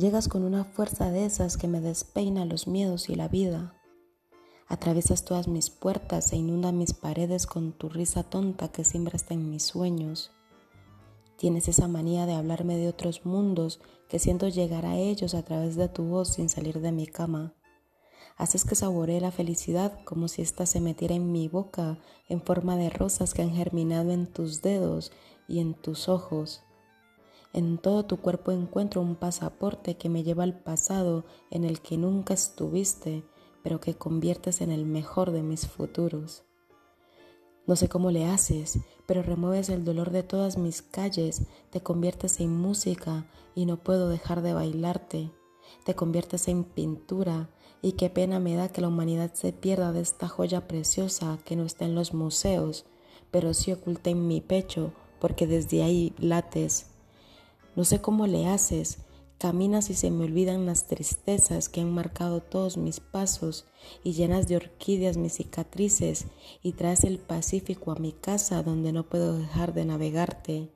Llegas con una fuerza de esas que me despeina los miedos y la vida. Atraviesas todas mis puertas e inunda mis paredes con tu risa tonta que siempre está en mis sueños. Tienes esa manía de hablarme de otros mundos que siento llegar a ellos a través de tu voz sin salir de mi cama. Haces que saboree la felicidad como si ésta se metiera en mi boca en forma de rosas que han germinado en tus dedos y en tus ojos. En todo tu cuerpo encuentro un pasaporte que me lleva al pasado en el que nunca estuviste, pero que conviertes en el mejor de mis futuros. No sé cómo le haces, pero remueves el dolor de todas mis calles, te conviertes en música y no puedo dejar de bailarte, te conviertes en pintura y qué pena me da que la humanidad se pierda de esta joya preciosa que no está en los museos, pero sí oculta en mi pecho porque desde ahí lates. No sé cómo le haces, Caminas y se me olvidan las tristezas que han marcado todos mis pasos y llenas de orquídeas mis cicatrices y traes el Pacífico a mi casa donde no puedo dejar de navegarte.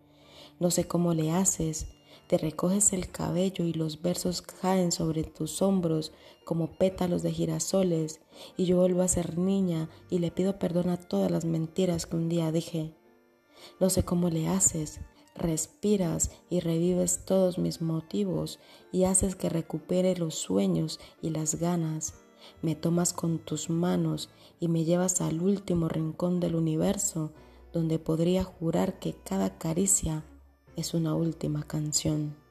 No sé cómo le haces, te recoges el cabello y los versos caen sobre tus hombros como pétalos de girasoles y yo vuelvo a ser niña y le pido perdón a todas las mentiras que un día dije. No sé cómo le haces, respiras y revives todos mis motivos y haces que recupere los sueños y las ganas. Me tomas con tus manos y me llevas al último rincón del universo donde podría jurar que cada caricia es una última canción.